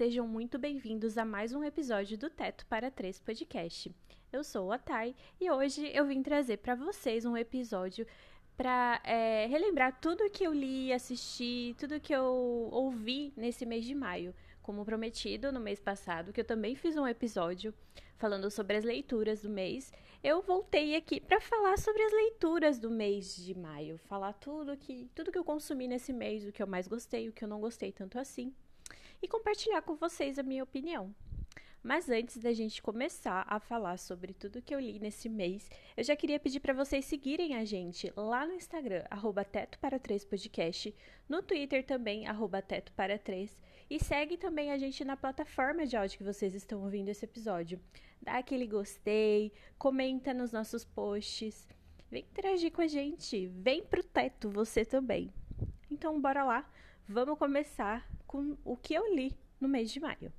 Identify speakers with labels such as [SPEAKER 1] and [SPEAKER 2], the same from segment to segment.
[SPEAKER 1] sejam muito bem-vindos a mais um episódio do Teto para Três Podcast. Eu sou a Thay e hoje eu vim trazer para vocês um episódio para é, relembrar tudo que eu li, assisti, tudo que eu ouvi nesse mês de maio. Como prometido no mês passado, que eu também fiz um episódio falando sobre as leituras do mês, eu voltei aqui para falar sobre as leituras do mês de maio, falar tudo que tudo que eu consumi nesse mês, o que eu mais gostei, o que eu não gostei tanto assim, e compartilhar com vocês a minha opinião. Mas antes da gente começar a falar sobre tudo que eu li nesse mês, eu já queria pedir para vocês seguirem a gente lá no Instagram, arroba Teto para 3 Podcast, no Twitter também, arroba Teto para 3, e segue também a gente na plataforma de áudio que vocês estão ouvindo esse episódio. Dá aquele gostei, comenta nos nossos posts, vem interagir com a gente, vem pro teto você também. Então bora lá, vamos começar com o que eu li no mês de maio.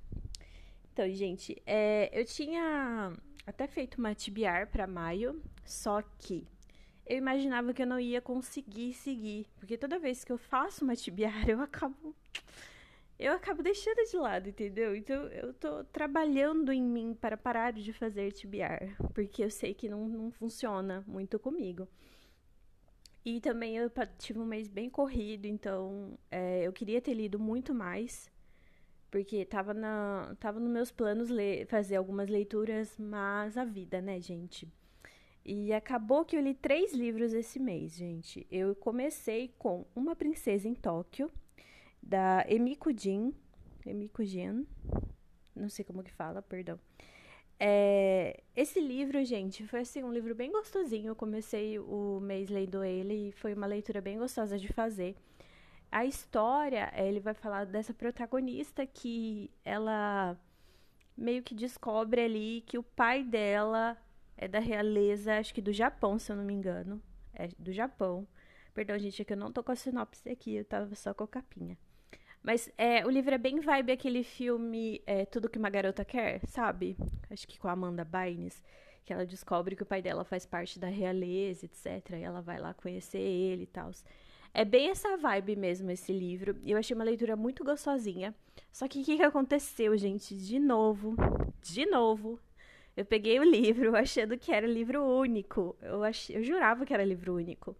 [SPEAKER 1] Então, gente, é, eu tinha até feito uma tibiar para maio, só que eu imaginava que eu não ia conseguir seguir, porque toda vez que eu faço uma tibiar, eu acabo eu acabo deixando de lado, entendeu? Então eu tô trabalhando em mim para parar de fazer tibiar, porque eu sei que não, não funciona muito comigo. E também eu tive um mês bem corrido, então é, eu queria ter lido muito mais, porque tava, na, tava nos meus planos ler, fazer algumas leituras, mas a vida, né, gente? E acabou que eu li três livros esse mês, gente. Eu comecei com Uma Princesa em Tóquio, da Emiko Jin. Emiko Jin. Não sei como que fala, perdão. É, esse livro, gente, foi assim um livro bem gostosinho. Eu comecei o mês lendo ele e foi uma leitura bem gostosa de fazer. A história, eh, ele vai falar dessa protagonista que ela meio que descobre ali que o pai dela é da realeza, acho que do Japão, se eu não me engano. É do Japão. Perdão, gente, é que eu não tô com a sinopse aqui, eu tava só com a capinha. Mas é, o livro é bem vibe aquele filme é, Tudo que uma Garota Quer, sabe? Acho que com a Amanda Bynes. Que ela descobre que o pai dela faz parte da realeza, etc. E ela vai lá conhecer ele e tal. É bem essa vibe mesmo, esse livro. Eu achei uma leitura muito gostosinha. Só que o que, que aconteceu, gente? De novo, de novo, eu peguei o livro achando que era livro único. Eu, ach... eu jurava que era livro único.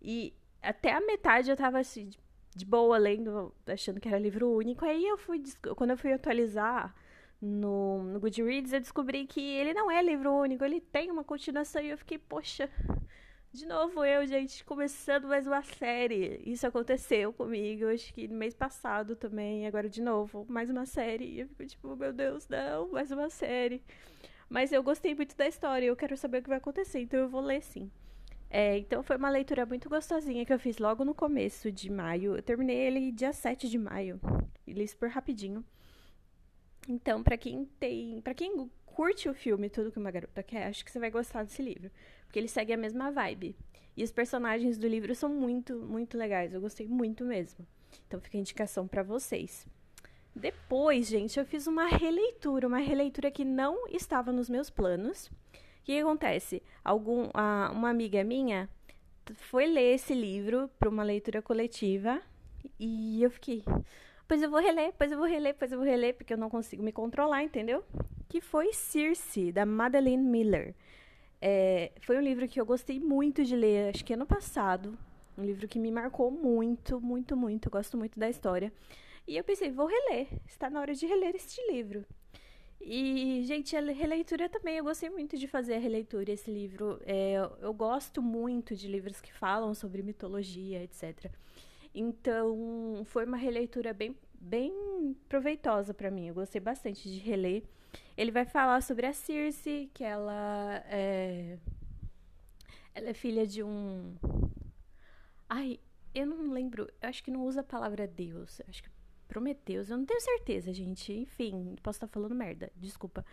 [SPEAKER 1] E até a metade eu tava assim, de boa, lendo, achando que era livro único. Aí eu fui, quando eu fui atualizar no, no Goodreads, eu descobri que ele não é livro único, ele tem uma continuação. E eu fiquei, poxa, de novo eu, gente, começando mais uma série. Isso aconteceu comigo, acho que no mês passado também, agora de novo, mais uma série. E eu fico tipo, meu Deus, não, mais uma série. Mas eu gostei muito da história, eu quero saber o que vai acontecer, então eu vou ler sim. É, então foi uma leitura muito gostosinha que eu fiz logo no começo de maio. Eu terminei ele dia 7 de maio. Li super rapidinho. Então, para quem tem, para quem curte o filme Tudo que uma garota quer, acho que você vai gostar desse livro porque ele segue a mesma vibe. E os personagens do livro são muito, muito legais. Eu gostei muito mesmo. Então fica a indicação para vocês. Depois, gente, eu fiz uma releitura, uma releitura que não estava nos meus planos. O que, acontece? Algum, a, uma amiga minha foi ler esse livro para uma leitura coletiva e eu fiquei, pois eu vou reler, pois eu vou reler, pois eu vou reler, porque eu não consigo me controlar, entendeu? Que foi Circe, da Madeleine Miller. É, foi um livro que eu gostei muito de ler, acho que ano passado. Um livro que me marcou muito, muito, muito. Gosto muito da história. E eu pensei, vou reler. Está na hora de reler este livro. E, gente, a releitura também. Eu gostei muito de fazer a releitura. Esse livro. É, eu gosto muito de livros que falam sobre mitologia, etc. Então, foi uma releitura bem, bem proveitosa para mim. Eu gostei bastante de reler. Ele vai falar sobre a Circe, que ela é, ela é filha de um. Ai, eu não lembro. Eu acho que não usa a palavra Deus. Eu acho que Prometeus. Eu não tenho certeza, gente. Enfim, posso estar falando merda. Desculpa.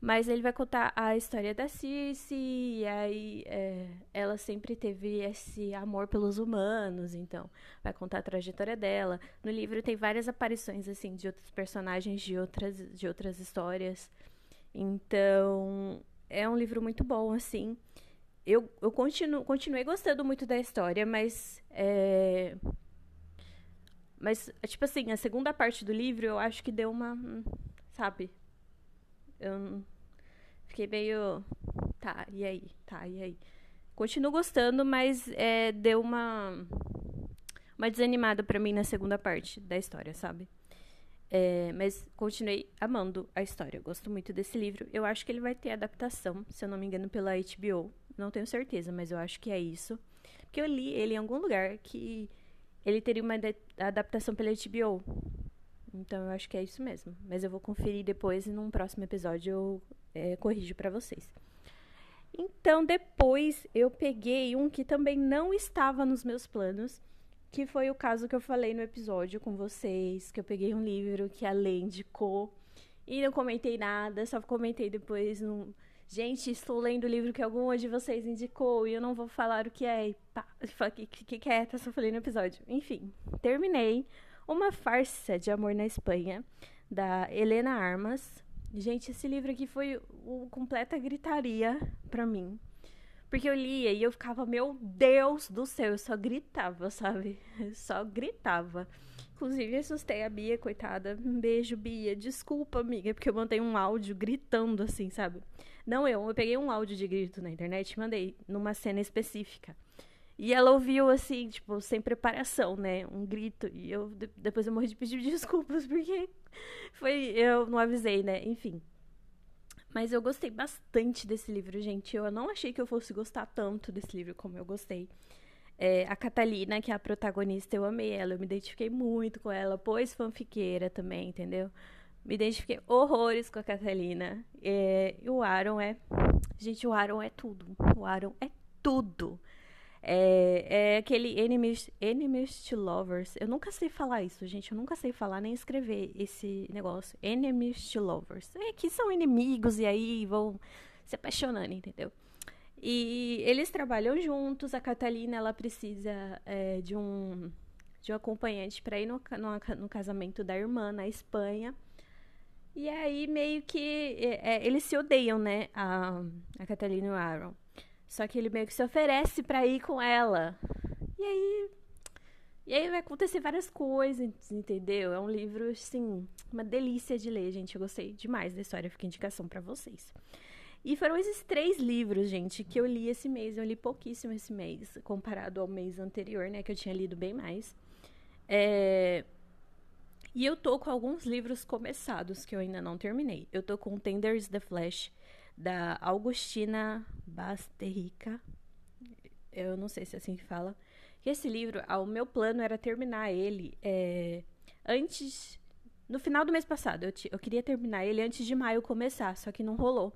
[SPEAKER 1] Mas ele vai contar a história da Circe, e aí é, ela sempre teve esse amor pelos humanos, então vai contar a trajetória dela. No livro tem várias aparições assim de outros personagens de outras, de outras histórias. Então é um livro muito bom, assim. Eu, eu continuo, continuei gostando muito da história, mas é, Mas, tipo assim, a segunda parte do livro eu acho que deu uma. Hum, sabe? Eu fiquei meio. Tá, e aí? Tá, e aí? Continuo gostando, mas é, deu uma. Uma desanimada para mim na segunda parte da história, sabe? É, mas continuei amando a história. Gosto muito desse livro. Eu acho que ele vai ter adaptação, se eu não me engano, pela HBO. Não tenho certeza, mas eu acho que é isso. Porque eu li ele em algum lugar que ele teria uma adaptação pela HBO. Então eu acho que é isso mesmo. Mas eu vou conferir depois e num próximo episódio eu é, corrijo para vocês. Então depois eu peguei um que também não estava nos meus planos que foi o caso que eu falei no episódio com vocês, que eu peguei um livro que a Lê indicou e não comentei nada, só comentei depois no... Gente, estou lendo o livro que alguma de vocês indicou e eu não vou falar o que é. E pá, fiquei quieta, só falei no episódio. Enfim, terminei Uma Farsa de Amor na Espanha, da Helena Armas. Gente, esse livro aqui foi o completa gritaria para mim. Porque eu lia e eu ficava, meu Deus do céu, eu só gritava, sabe? Eu só gritava. Inclusive, assustei a Bia, coitada. Um beijo, Bia. Desculpa, amiga, porque eu mandei um áudio gritando assim, sabe? Não eu, eu peguei um áudio de grito na internet e mandei numa cena específica. E ela ouviu assim, tipo, sem preparação, né? Um grito. E eu depois eu morri de pedir desculpas, porque foi. Eu não avisei, né? Enfim. Mas eu gostei bastante desse livro, gente. Eu não achei que eu fosse gostar tanto desse livro como eu gostei. É, a Catalina, que é a protagonista, eu amei ela. Eu me identifiquei muito com ela, pois fanfiqueira também, entendeu? Me identifiquei horrores com a Catalina. É, e o Aaron é. Gente, o Aaron é tudo. O Aaron é tudo. É, é aquele enemies, enemies to lovers. Eu nunca sei falar isso, gente. Eu nunca sei falar nem escrever esse negócio. Enemies to lovers. É que são inimigos e aí vão se apaixonando, entendeu? E eles trabalham juntos. A Catalina ela precisa é, de um de um acompanhante para ir no, no, no, casamento da irmã na Espanha. E aí meio que é, é eles se odeiam, né? A, a Catalina e o Aaron. Só que ele meio que se oferece para ir com ela. E aí. E aí vai acontecer várias coisas, entendeu? É um livro, assim, uma delícia de ler, gente. Eu gostei demais da história, fica indicação para vocês. E foram esses três livros, gente, que eu li esse mês. Eu li pouquíssimo esse mês, comparado ao mês anterior, né? Que eu tinha lido bem mais. É... E eu tô com alguns livros começados que eu ainda não terminei. Eu tô com Tenders the Flash, da Augustina Basterrica. Eu não sei se é assim que fala. E esse livro, ah, o meu plano era terminar ele é, antes. No final do mês passado. Eu, eu queria terminar ele antes de maio começar, só que não rolou.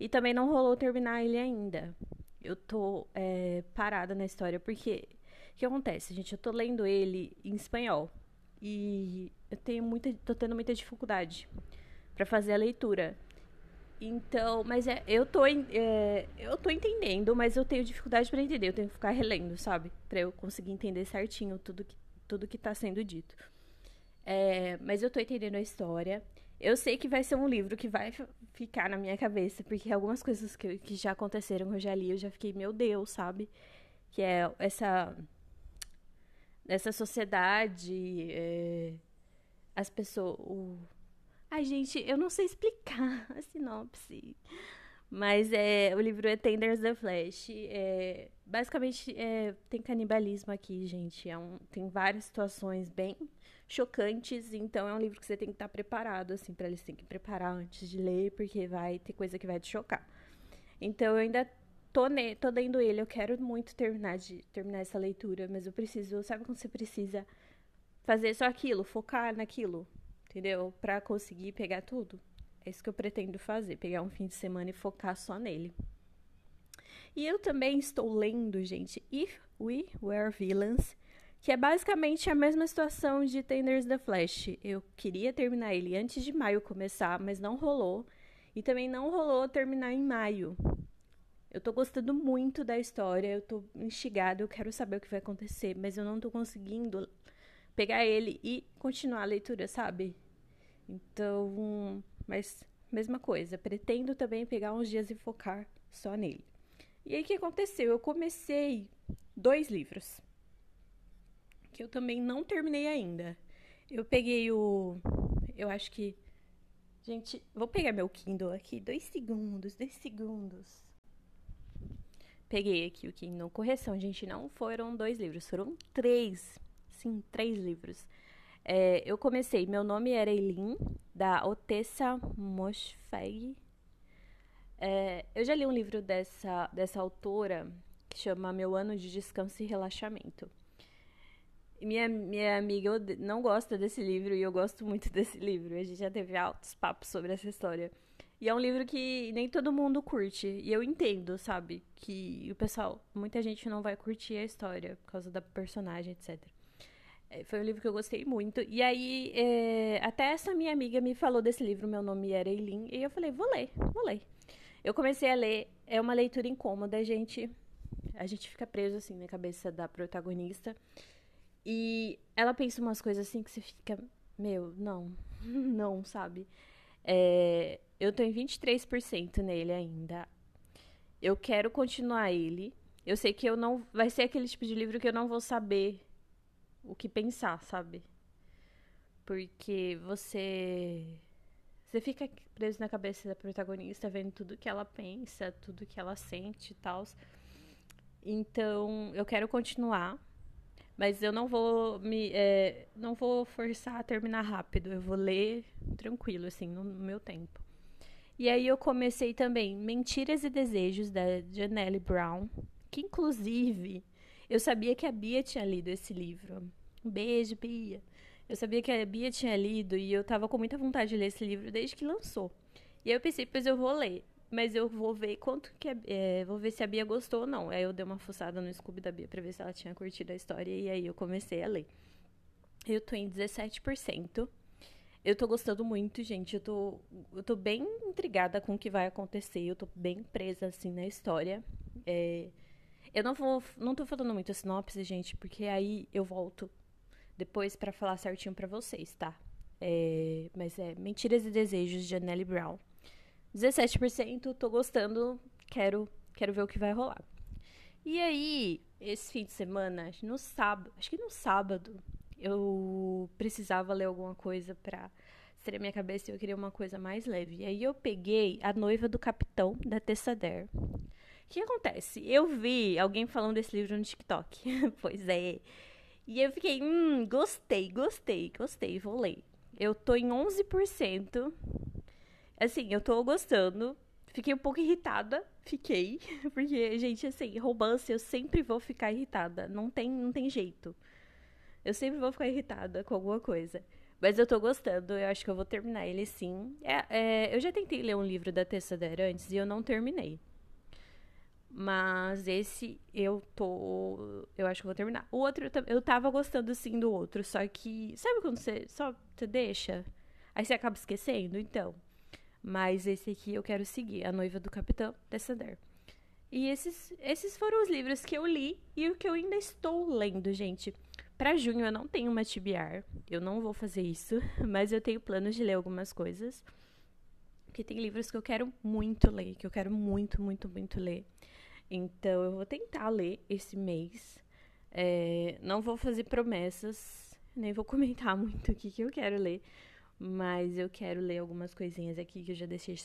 [SPEAKER 1] E também não rolou terminar ele ainda. Eu tô é, parada na história, porque. O que acontece, gente? Eu tô lendo ele em espanhol. E eu tenho muita. tô tendo muita dificuldade para fazer a leitura. Então, mas é, eu tô, é, eu tô entendendo, mas eu tenho dificuldade para entender. Eu tenho que ficar relendo, sabe? Pra eu conseguir entender certinho tudo que, tudo que tá sendo dito. É, mas eu tô entendendo a história. Eu sei que vai ser um livro que vai ficar na minha cabeça, porque algumas coisas que, que já aconteceram, eu já li, eu já fiquei, meu Deus, sabe? Que é essa. Essa sociedade. É, as pessoas. O, Ai, gente, eu não sei explicar a sinopse. Mas é, o livro é Tenders the Flash. É, basicamente, é, tem canibalismo aqui, gente. É um, tem várias situações bem chocantes. Então, é um livro que você tem que estar preparado, assim, para eles têm que preparar antes de ler, porque vai ter coisa que vai te chocar. Então, eu ainda tô, ne, tô lendo ele. Eu quero muito terminar, de, terminar essa leitura, mas eu preciso. Sabe quando você precisa fazer só aquilo, focar naquilo? entendeu? Para conseguir pegar tudo. É isso que eu pretendo fazer, pegar um fim de semana e focar só nele. E eu também estou lendo, gente, If We Were Villains, que é basicamente a mesma situação de Tenders the Flash. Eu queria terminar ele antes de maio começar, mas não rolou. E também não rolou terminar em maio. Eu tô gostando muito da história, eu tô instigada, eu quero saber o que vai acontecer, mas eu não tô conseguindo pegar ele e continuar a leitura, sabe? Então, mas mesma coisa, pretendo também pegar uns dias e focar só nele. E aí o que aconteceu? Eu comecei dois livros que eu também não terminei ainda. Eu peguei o. Eu acho que. Gente, vou pegar meu Kindle aqui. Dois segundos, dois segundos. Peguei aqui o Kindle. Correção, gente, não foram dois livros, foram três. Sim, três livros. É, eu comecei, meu nome era Eileen, da Otessa Moshfegh. É, eu já li um livro dessa, dessa autora que chama Meu Ano de Descanso e Relaxamento. Minha, minha amiga não gosta desse livro e eu gosto muito desse livro. A gente já teve altos papos sobre essa história. E é um livro que nem todo mundo curte. E eu entendo, sabe? Que o pessoal, muita gente não vai curtir a história por causa da personagem, etc. É, foi um livro que eu gostei muito. E aí, é, até essa minha amiga me falou desse livro, meu nome era Eileen. E eu falei, vou ler, vou ler. Eu comecei a ler, é uma leitura incômoda, a gente. A gente fica preso assim na cabeça da protagonista. E ela pensa umas coisas assim que você fica, meu, não, não, sabe? É, eu tô em 23% nele ainda. Eu quero continuar ele. Eu sei que eu não. Vai ser aquele tipo de livro que eu não vou saber o que pensar, sabe? Porque você. Você fica preso na cabeça da protagonista, vendo tudo que ela pensa, tudo que ela sente e tal. Então, eu quero continuar. Mas eu não vou me. É, não vou forçar a terminar rápido. Eu vou ler tranquilo, assim, no, no meu tempo. E aí eu comecei também Mentiras e Desejos, da Janelle Brown. Que inclusive eu sabia que a Bia tinha lido esse livro. Um beijo, Bia. Eu sabia que a Bia tinha lido e eu tava com muita vontade de ler esse livro desde que lançou. E aí eu pensei, pois eu vou ler. Mas eu vou ver quanto que é, vou ver se a Bia gostou ou não. Aí eu dei uma fuçada no Scooby da Bia pra ver se ela tinha curtido a história e aí eu comecei a ler. Eu tô em 17%. Eu tô gostando muito, gente. Eu tô, eu tô bem intrigada com o que vai acontecer. Eu tô bem presa, assim, na história. É, eu não vou. Não tô falando muito a sinopse, gente, porque aí eu volto depois para falar certinho para vocês, tá? É, mas é Mentiras e Desejos de Anneli Brown. 17%, tô gostando, quero, quero ver o que vai rolar. E aí, esse fim de semana, no sábado, acho que no sábado, eu precisava ler alguma coisa pra ser a minha cabeça e eu queria uma coisa mais leve. E aí eu peguei A Noiva do Capitão, da Tessa Dare. O que acontece? Eu vi alguém falando desse livro no TikTok. pois é. E eu fiquei, hum, gostei, gostei, gostei, vou ler. Eu tô em 11% Assim, eu tô gostando. Fiquei um pouco irritada, fiquei, porque gente, assim, romance eu sempre vou ficar irritada, não tem, não tem jeito. Eu sempre vou ficar irritada com alguma coisa. Mas eu tô gostando, eu acho que eu vou terminar ele sim. É, é, eu já tentei ler um livro da Tessa Dare antes e eu não terminei. Mas esse eu tô. Eu acho que vou terminar. O outro eu tava gostando sim do outro, só que. Sabe quando você só você deixa? Aí você acaba esquecendo? Então. Mas esse aqui eu quero seguir, A Noiva do Capitão Dessader. E esses, esses foram os livros que eu li e o que eu ainda estou lendo, gente. Para junho eu não tenho uma TBR, eu não vou fazer isso, mas eu tenho planos de ler algumas coisas. Porque tem livros que eu quero muito ler, que eu quero muito, muito, muito ler. Então eu vou tentar ler esse mês. É, não vou fazer promessas, nem vou comentar muito o que, que eu quero ler. Mas eu quero ler algumas coisinhas aqui que eu já deixei,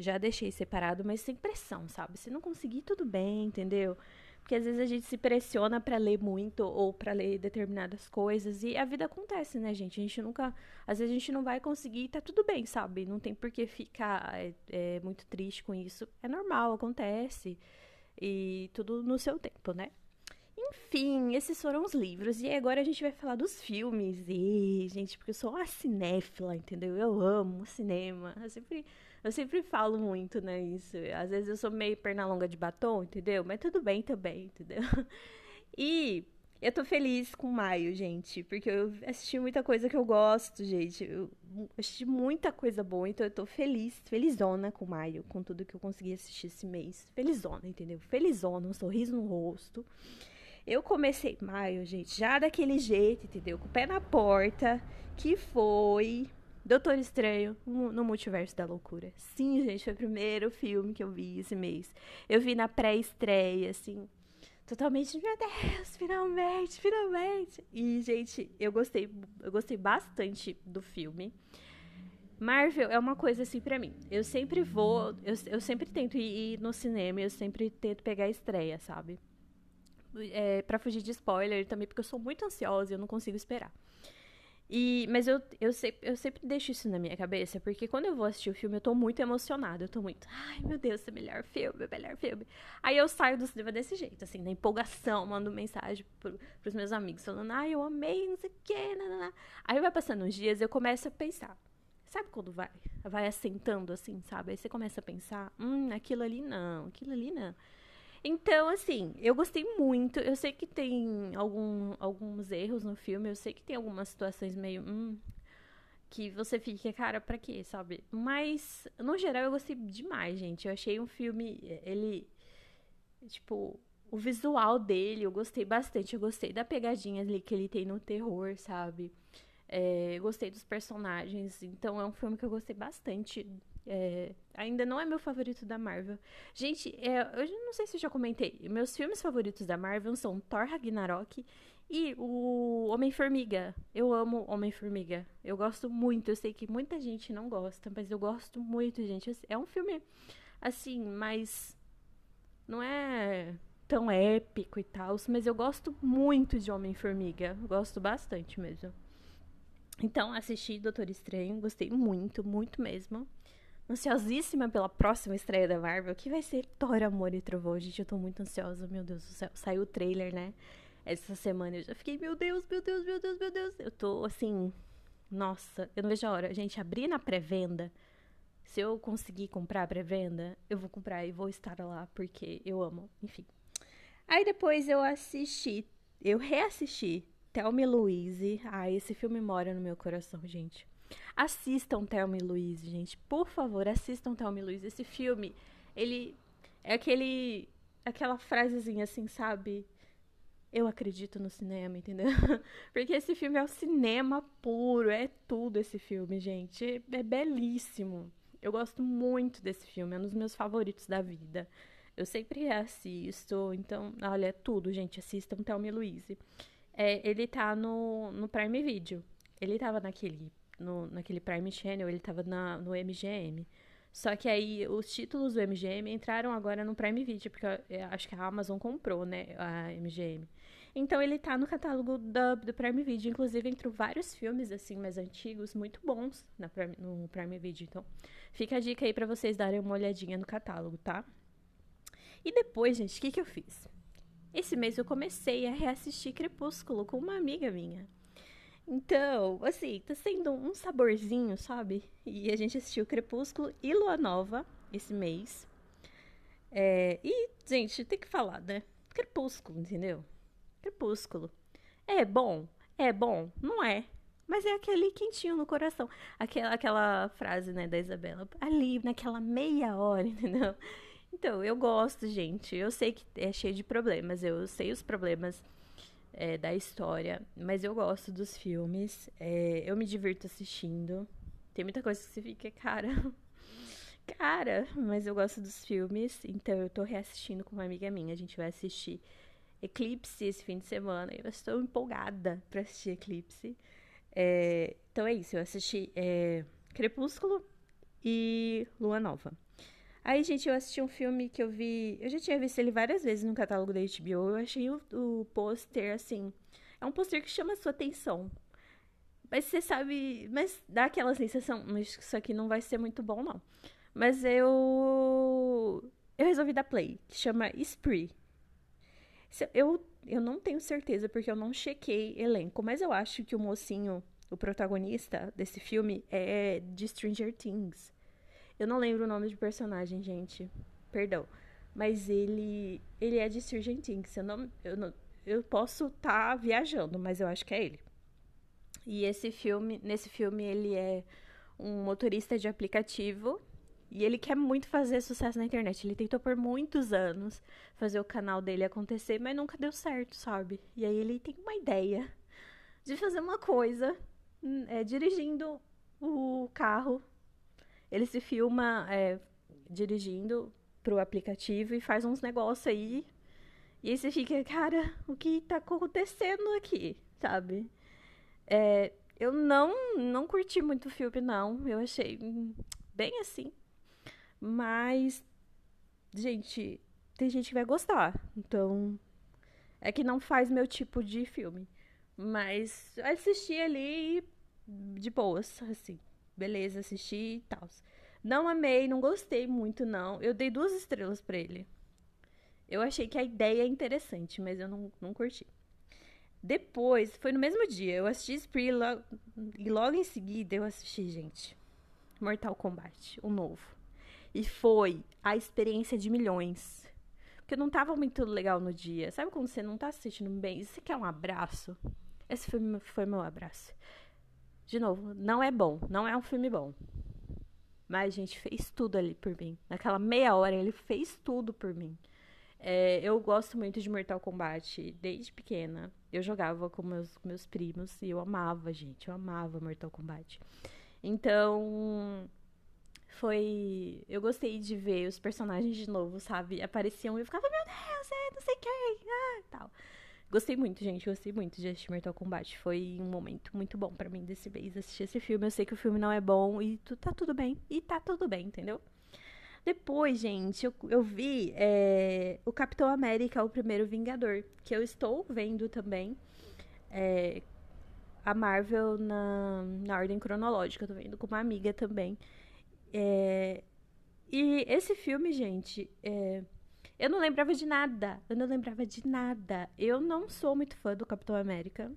[SPEAKER 1] já deixei separado, mas sem pressão, sabe? Se não conseguir, tudo bem, entendeu? Porque às vezes a gente se pressiona para ler muito ou para ler determinadas coisas e a vida acontece, né, gente? A gente nunca. Às vezes a gente não vai conseguir e tá tudo bem, sabe? Não tem por que ficar é, é, muito triste com isso. É normal, acontece. E tudo no seu tempo, né? Enfim, esses foram os livros. E agora a gente vai falar dos filmes. E, gente, porque eu sou uma cinéfila, entendeu? Eu amo cinema. Eu sempre, eu sempre falo muito, né? Isso. Às vezes eu sou meio perna longa de batom, entendeu? Mas tudo bem também, entendeu? E eu tô feliz com maio, gente. Porque eu assisti muita coisa que eu gosto, gente. Eu assisti muita coisa boa, então eu tô feliz, felizona com maio, com tudo que eu consegui assistir esse mês. Felizona, entendeu? Felizona, um sorriso no rosto. Eu comecei maio, gente, já daquele jeito, entendeu? Com o pé na porta, que foi Doutor Estranho no Multiverso da Loucura. Sim, gente, foi o primeiro filme que eu vi esse mês. Eu vi na pré-estreia, assim. totalmente, meu Deus, finalmente, finalmente. E, gente, eu gostei, eu gostei bastante do filme. Marvel é uma coisa assim para mim. Eu sempre vou, eu, eu sempre tento ir no cinema, eu sempre tento pegar a estreia, sabe? É, para fugir de spoiler também, porque eu sou muito ansiosa e eu não consigo esperar. E, mas eu, eu, sempre, eu sempre deixo isso na minha cabeça, porque quando eu vou assistir o filme, eu tô muito emocionada. Eu tô muito, ai meu Deus, é o melhor filme, é o melhor filme. Aí eu saio do cinema desse jeito, assim, na empolgação, mando mensagem pro, pros meus amigos, falando, ai, eu amei, não sei o quê, nanana. Aí vai passando uns dias, eu começo a pensar, Sabe quando vai? Vai assentando assim, sabe? Aí você começa a pensar, hum, aquilo ali não, aquilo ali não. Então, assim, eu gostei muito. Eu sei que tem algum, alguns erros no filme, eu sei que tem algumas situações meio. Hum, que você fica, cara, pra quê, sabe? Mas, no geral, eu gostei demais, gente. Eu achei um filme. Ele. Tipo, o visual dele, eu gostei bastante. Eu gostei da pegadinha ali que ele tem no terror, sabe? É, gostei dos personagens, então é um filme que eu gostei bastante. É, ainda não é meu favorito da Marvel. Gente, é, eu não sei se eu já comentei. Meus filmes favoritos da Marvel são Thor Ragnarok e o Homem-Formiga. Eu amo Homem-Formiga. Eu gosto muito. Eu sei que muita gente não gosta, mas eu gosto muito, gente. É um filme, assim, mas. Não é tão épico e tal, mas eu gosto muito de Homem-Formiga. Gosto bastante mesmo. Então, assisti Doutor Estranho, gostei muito, muito mesmo. Ansiosíssima pela próxima estreia da Marvel, que vai ser Thor, Amor e Trovão. Gente, eu tô muito ansiosa, meu Deus do céu. Saiu o trailer, né? Essa semana eu já fiquei, meu Deus, meu Deus, meu Deus, meu Deus. Eu tô assim, nossa, eu não vejo a hora. Gente, abrir na pré-venda. Se eu conseguir comprar a pré-venda, eu vou comprar e vou estar lá, porque eu amo. Enfim. Aí depois eu assisti, eu reassisti Thelma e Louise. Ah, esse filme mora no meu coração, gente. Assistam Thelma e Louise, gente. Por favor, assistam Thelma e Louise. Esse filme, ele é aquele aquela frasezinha assim, sabe? Eu acredito no cinema, entendeu? Porque esse filme é o cinema puro, é tudo esse filme, gente. É, é belíssimo. Eu gosto muito desse filme, é um dos meus favoritos da vida. Eu sempre assisto, então, olha, é tudo, gente. Assistam Thelma e Louise é, ele tá no, no Prime Video. Ele tava naquele, no, naquele Prime Channel, ele tava na, no MGM. Só que aí os títulos do MGM entraram agora no Prime Video, porque acho que a Amazon comprou, né, a MGM. Então ele tá no catálogo do, do Prime Video, inclusive entrou vários filmes assim mais antigos, muito bons na no Prime Video. Então, fica a dica aí para vocês darem uma olhadinha no catálogo, tá? E depois, gente, o que que eu fiz? Esse mês eu comecei a reassistir Crepúsculo com uma amiga minha. Então, assim, tá sendo um saborzinho, sabe? E a gente assistiu Crepúsculo e Lua Nova esse mês. É, e, gente, tem que falar, né? Crepúsculo, entendeu? Crepúsculo. É bom? É bom? Não é. Mas é aquele quentinho no coração. Aquela, aquela frase, né, da Isabela. Ali, naquela meia hora, entendeu? Então, eu gosto, gente. Eu sei que é cheio de problemas, eu sei os problemas é, da história, mas eu gosto dos filmes. É, eu me divirto assistindo. Tem muita coisa que você fica, cara. cara, mas eu gosto dos filmes, então eu tô reassistindo com uma amiga minha. A gente vai assistir Eclipse esse fim de semana. Eu estou empolgada pra assistir Eclipse. É, então é isso, eu assisti é, Crepúsculo e Lua Nova. Aí, gente, eu assisti um filme que eu vi. Eu já tinha visto ele várias vezes no catálogo da HBO. Eu achei o, o pôster, assim. É um pôster que chama a sua atenção. Mas você sabe. Mas dá aquela sensação. Mas isso aqui não vai ser muito bom, não. Mas eu. Eu resolvi dar play, que chama Spree. Eu, eu não tenho certeza, porque eu não chequei elenco, mas eu acho que o mocinho, o protagonista desse filme, é de Stranger Things. Eu não lembro o nome de personagem, gente. Perdão. Mas ele ele é de Stranger Things. Eu, não, eu, não, eu posso estar tá viajando, mas eu acho que é ele. E esse filme, nesse filme ele é um motorista de aplicativo e ele quer muito fazer sucesso na internet. Ele tentou por muitos anos fazer o canal dele acontecer, mas nunca deu certo, sabe? E aí ele tem uma ideia de fazer uma coisa hum, é, dirigindo o carro ele se filma é, dirigindo pro aplicativo e faz uns negócios aí E aí você fica, cara, o que tá acontecendo aqui, sabe? É, eu não, não curti muito o filme, não. Eu achei bem assim. Mas, gente, tem gente que vai gostar. Então, é que não faz meu tipo de filme. Mas assisti ali de boas, assim. Beleza, assisti e tal. Não amei, não gostei muito, não. Eu dei duas estrelas para ele. Eu achei que a ideia é interessante, mas eu não, não curti. Depois, foi no mesmo dia, eu assisti Spree lo e logo em seguida eu assisti, gente, Mortal Kombat, o novo. E foi a experiência de milhões. Porque não tava muito legal no dia. Sabe quando você não tá se sentindo bem? Você quer um abraço? Esse filme foi meu abraço. De novo, não é bom. Não é um filme bom. Mas a gente fez tudo ali por mim. Naquela meia hora, ele fez tudo por mim. É, eu gosto muito de Mortal Kombat desde pequena. Eu jogava com meus, meus primos e eu amava, gente. Eu amava Mortal Kombat. Então, foi. Eu gostei de ver os personagens de novo, sabe? Apareciam e eu ficava, meu Deus, é não sei quem, ah, tal. Gostei muito, gente. Gostei muito de assistir Mortal Kombat. Foi um momento muito bom para mim desse mês assistir esse filme. Eu sei que o filme não é bom e tu, tá tudo bem. E tá tudo bem, entendeu? Depois, gente, eu, eu vi é, o Capitão América, o primeiro Vingador, que eu estou vendo também. É, a Marvel na, na ordem cronológica, eu tô vendo com uma amiga também. É, e esse filme, gente, é, eu não lembrava de nada. Eu não lembrava de nada. Eu não sou muito fã do Capitão América.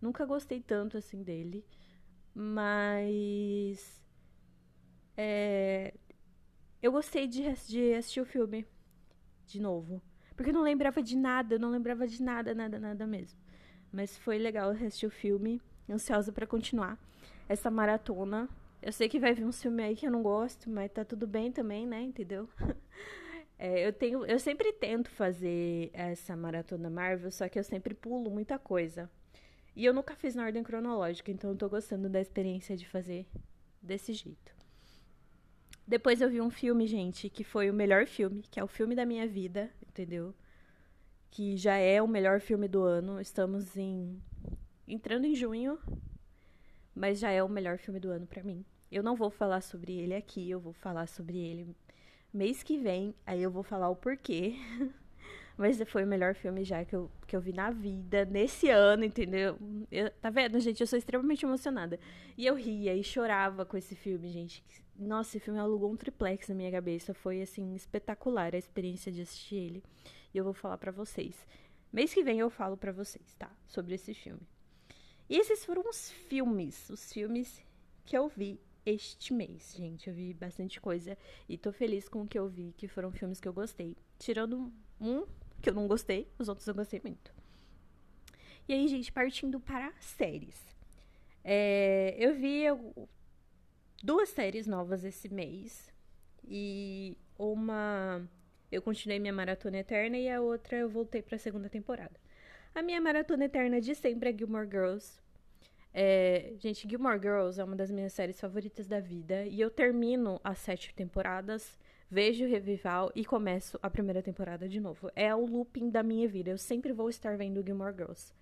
[SPEAKER 1] Nunca gostei tanto assim dele. Mas. É, eu gostei de, de assistir o filme de novo. Porque eu não lembrava de nada, eu não lembrava de nada, nada, nada mesmo. Mas foi legal assistir o filme. Ansiosa para continuar essa maratona. Eu sei que vai vir um filme aí que eu não gosto, mas tá tudo bem também, né? Entendeu? É, eu tenho, eu sempre tento fazer essa maratona Marvel, só que eu sempre pulo muita coisa. E eu nunca fiz na ordem cronológica, então eu tô gostando da experiência de fazer desse jeito. Depois eu vi um filme, gente, que foi o melhor filme, que é o filme da minha vida, entendeu? Que já é o melhor filme do ano. Estamos em entrando em junho, mas já é o melhor filme do ano para mim. Eu não vou falar sobre ele aqui, eu vou falar sobre ele mês que vem, aí eu vou falar o porquê. Mas foi o melhor filme já que eu, que eu vi na vida, nesse ano, entendeu? Eu, tá vendo, gente? Eu sou extremamente emocionada. E eu ria e chorava com esse filme, gente. Nossa, esse filme alugou um triplex na minha cabeça. Foi, assim, espetacular a experiência de assistir ele. E eu vou falar para vocês. Mês que vem eu falo para vocês, tá? Sobre esse filme. E esses foram os filmes, os filmes que eu vi este mês, gente. Eu vi bastante coisa e tô feliz com o que eu vi, que foram filmes que eu gostei. Tirando um que eu não gostei, os outros eu gostei muito. E aí, gente, partindo para séries. É, eu vi duas séries novas esse mês. E uma eu continuei minha maratona eterna e a outra eu voltei para a segunda temporada. A minha maratona eterna de sempre é Gilmore Girls. É, gente, Gilmore Girls é uma das minhas séries favoritas da vida. E eu termino as sete temporadas, vejo o revival e começo a primeira temporada de novo. É o looping da minha vida. Eu sempre vou estar vendo Gilmore Girls.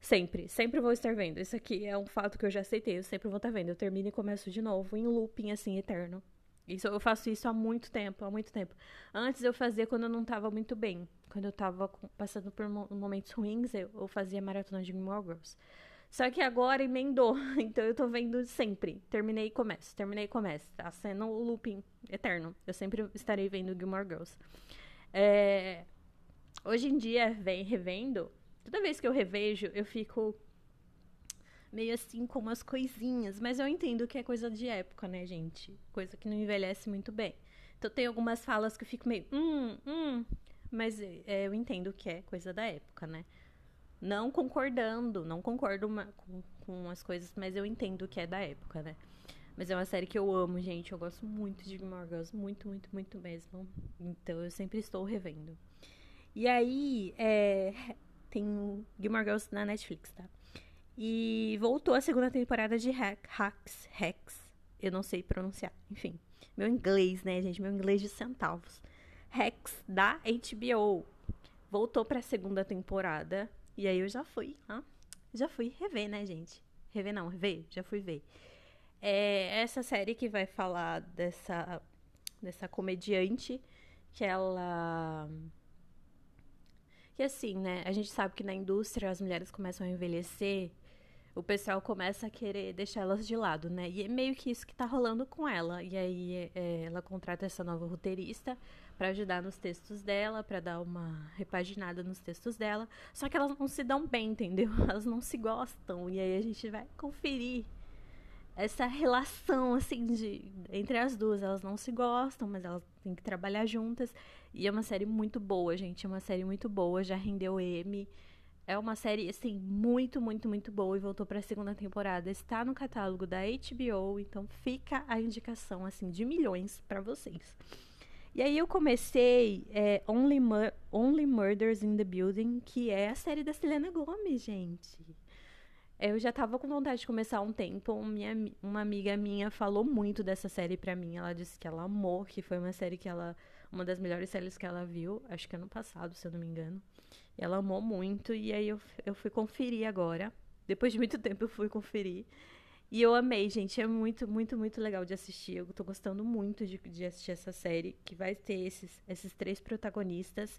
[SPEAKER 1] Sempre, sempre vou estar vendo. Isso aqui é um fato que eu já aceitei. Eu sempre vou estar vendo. Eu termino e começo de novo, em looping assim, eterno. Isso, eu faço isso há muito tempo, há muito tempo. Antes eu fazia quando eu não estava muito bem. Quando eu estava passando por momentos ruins, eu, eu fazia maratona de Gilmore Girls. Só que agora emendou. Então eu tô vendo sempre. Terminei e começo. Terminei e começo. Tá sendo o looping eterno. Eu sempre estarei vendo Gilmore Girls. É... Hoje em dia, vem revendo. Toda vez que eu revejo, eu fico meio assim com umas coisinhas. Mas eu entendo que é coisa de época, né, gente? Coisa que não envelhece muito bem. Então tem algumas falas que eu fico meio. Hum, hum. Mas é, eu entendo que é coisa da época, né? Não concordando, não concordo uma, com, com as coisas, mas eu entendo que é da época, né? Mas é uma série que eu amo, gente. Eu gosto muito de Gilmore Girls. Muito, muito, muito mesmo. Então eu sempre estou revendo. E aí, é, tem o Gilmore Girls na Netflix, tá? E voltou a segunda temporada de Hack, Hacks, Hacks. Eu não sei pronunciar. Enfim, meu inglês, né, gente? Meu inglês de centavos. Hacks da HBO. voltou pra segunda temporada. E aí eu já fui, ah, já fui rever, né, gente? Rever não, rever, já fui ver. É essa série que vai falar dessa, dessa comediante que ela. Que assim, né? A gente sabe que na indústria as mulheres começam a envelhecer, o pessoal começa a querer deixar elas de lado, né? E é meio que isso que tá rolando com ela. E aí é, ela contrata essa nova roteirista para ajudar nos textos dela, para dar uma repaginada nos textos dela. Só que elas não se dão bem, entendeu? Elas não se gostam. E aí a gente vai conferir essa relação assim de entre as duas. Elas não se gostam, mas elas têm que trabalhar juntas. E é uma série muito boa, gente. É uma série muito boa, já rendeu M. É uma série assim muito, muito, muito boa e voltou para a segunda temporada. Está no catálogo da HBO, então fica a indicação assim de milhões para vocês. E aí eu comecei é, Only, Mur Only Murders in the Building, que é a série da Selena Gomez, gente. Eu já tava com vontade de começar há um tempo. Minha, uma amiga minha falou muito dessa série pra mim. Ela disse que ela amou, que foi uma série que ela. Uma das melhores séries que ela viu, acho que ano passado, se eu não me engano. E ela amou muito, e aí eu, eu fui conferir agora. Depois de muito tempo eu fui conferir. E eu amei, gente. É muito, muito, muito legal de assistir. Eu tô gostando muito de, de assistir essa série, que vai ter esses, esses três protagonistas,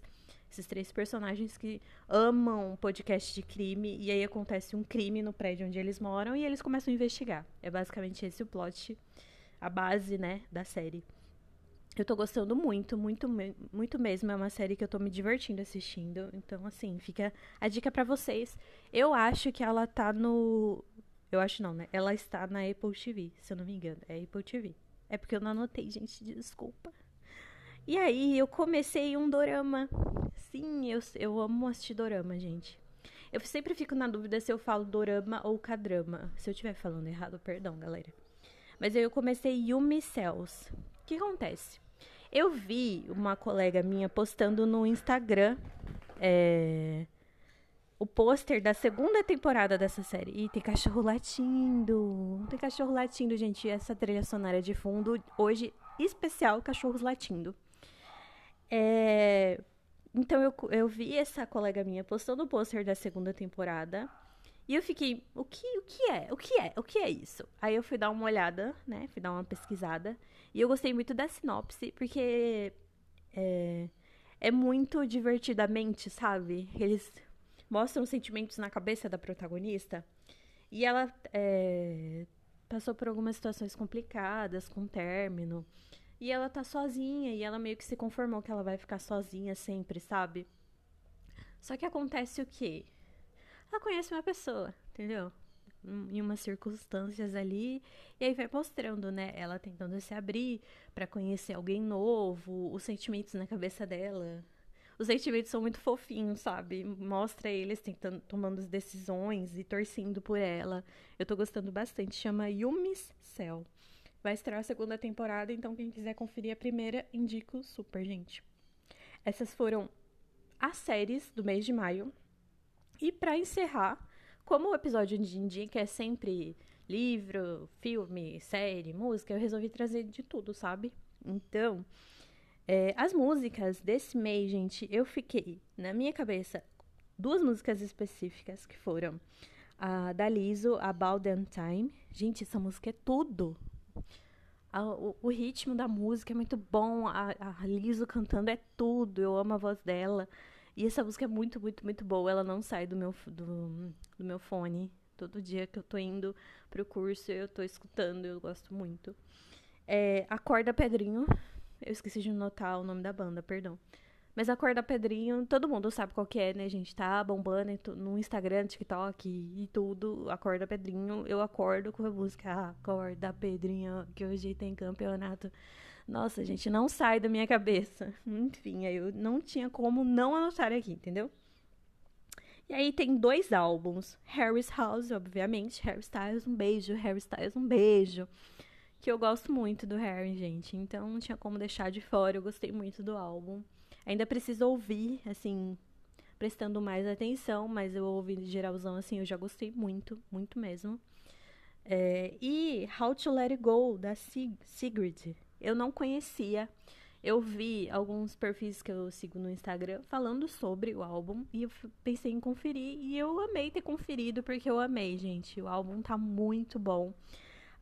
[SPEAKER 1] esses três personagens que amam podcast de crime. E aí acontece um crime no prédio onde eles moram e eles começam a investigar. É basicamente esse o plot, a base, né, da série. Eu tô gostando muito, muito, muito mesmo. É uma série que eu tô me divertindo assistindo. Então, assim, fica a dica para vocês. Eu acho que ela tá no eu acho não, né? Ela está na Apple TV, se eu não me engano. É Apple TV. É porque eu não anotei, gente, desculpa. E aí, eu comecei um dorama. Sim, eu, eu amo assistir dorama, gente. Eu sempre fico na dúvida se eu falo dorama ou kadrama. Se eu estiver falando errado, perdão, galera. Mas aí eu comecei Yumi Cells. O que acontece? Eu vi uma colega minha postando no Instagram. É o pôster da segunda temporada dessa série. E tem cachorro latindo. Tem cachorro latindo, gente. Essa trilha sonora de fundo, hoje, especial cachorros latindo. É... Então eu, eu vi essa colega minha postando o pôster da segunda temporada. E eu fiquei, o que, o que é? O que é? O que é isso? Aí eu fui dar uma olhada, né? Fui dar uma pesquisada. E eu gostei muito da sinopse, porque é, é muito divertidamente, sabe? Eles mostram sentimentos na cabeça da protagonista. E ela é, passou por algumas situações complicadas com término. E ela tá sozinha e ela meio que se conformou que ela vai ficar sozinha sempre, sabe? Só que acontece o quê? Ela conhece uma pessoa, entendeu? Em umas circunstâncias ali, e aí vai mostrando, né? Ela tentando se abrir para conhecer alguém novo, os sentimentos na cabeça dela, os sentimentos são muito fofinhos, sabe? Mostra eles tentando, tomando as decisões e torcendo por ela. Eu tô gostando bastante. Chama Yumi's Cell. Vai estrear a segunda temporada, então quem quiser conferir a primeira, indico super, gente. Essas foram as séries do mês de maio. E para encerrar, como o episódio de indica é sempre livro, filme, série, música, eu resolvi trazer de tudo, sabe? Então, é, as músicas desse mês, gente, eu fiquei na minha cabeça duas músicas específicas que foram a da Liso, About That Time. Gente, essa música é tudo. A, o, o, ritmo da música é muito bom. A, a Liso cantando é tudo. Eu amo a voz dela. E essa música é muito, muito, muito boa. Ela não sai do meu, do, do meu fone. Todo dia que eu tô indo pro curso, eu tô escutando. Eu gosto muito. É, Acorda Pedrinho, eu esqueci de notar o nome da banda, perdão. Mas a Cor da Pedrinho, todo mundo sabe qual que é, né, gente? Tá bombando no Instagram, TikTok e tudo. A Cor da Pedrinho, eu acordo com a música Acorda Pedrinho, que hoje tem campeonato. Nossa, gente, não sai da minha cabeça. Enfim, aí eu não tinha como não anotar aqui, entendeu? E aí tem dois álbuns. Harry's House, obviamente. Harry Styles, um beijo. Harry Styles, um beijo que eu gosto muito do Harry, gente. Então não tinha como deixar de fora. Eu gostei muito do álbum. Ainda preciso ouvir, assim, prestando mais atenção, mas eu ouvi de geralzão, assim, eu já gostei muito, muito mesmo. É, e How to Let It Go, da Sig Sigrid. Eu não conhecia. eu vi alguns perfis que eu sigo no Instagram falando sobre o álbum e eu pensei em conferir e eu amei ter conferido porque eu amei, gente. O álbum tá muito bom.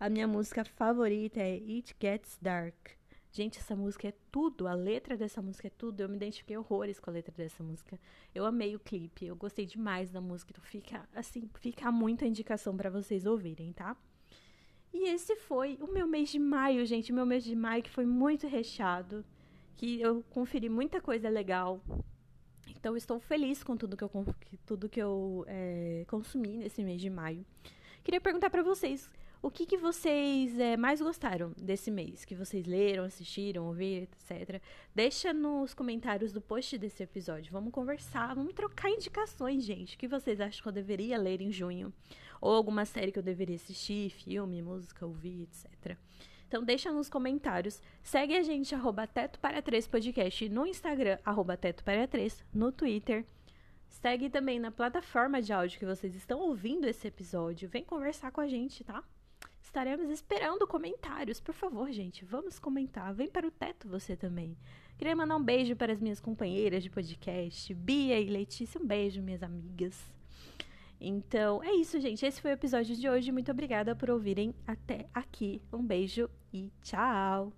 [SPEAKER 1] A minha música favorita é It Gets Dark. Gente, essa música é tudo, a letra dessa música é tudo. Eu me identifiquei horrores com a letra dessa música. Eu amei o clipe, eu gostei demais da música. Então fica assim, fica muita indicação para vocês ouvirem, tá? E esse foi o meu mês de maio, gente. O meu mês de maio que foi muito recheado. Que eu conferi muita coisa legal. Então, estou feliz com tudo que eu, tudo que eu é, consumi nesse mês de maio. Queria perguntar para vocês o que, que vocês é, mais gostaram desse mês, que vocês leram, assistiram, ouviram, etc. Deixa nos comentários do post desse episódio. Vamos conversar, vamos trocar indicações, gente. O que vocês acham que eu deveria ler em junho? Ou alguma série que eu deveria assistir, filme, música, ouvir, etc. Então deixa nos comentários. Segue a gente, arroba Teto para 3 Podcast no Instagram, arroba Teto para 3, no Twitter. Segue também na plataforma de áudio que vocês estão ouvindo esse episódio. Vem conversar com a gente, tá? Estaremos esperando comentários. Por favor, gente, vamos comentar. Vem para o teto você também. Queria mandar um beijo para as minhas companheiras de podcast, Bia e Letícia. Um beijo, minhas amigas. Então, é isso, gente. Esse foi o episódio de hoje. Muito obrigada por ouvirem até aqui. Um beijo e tchau!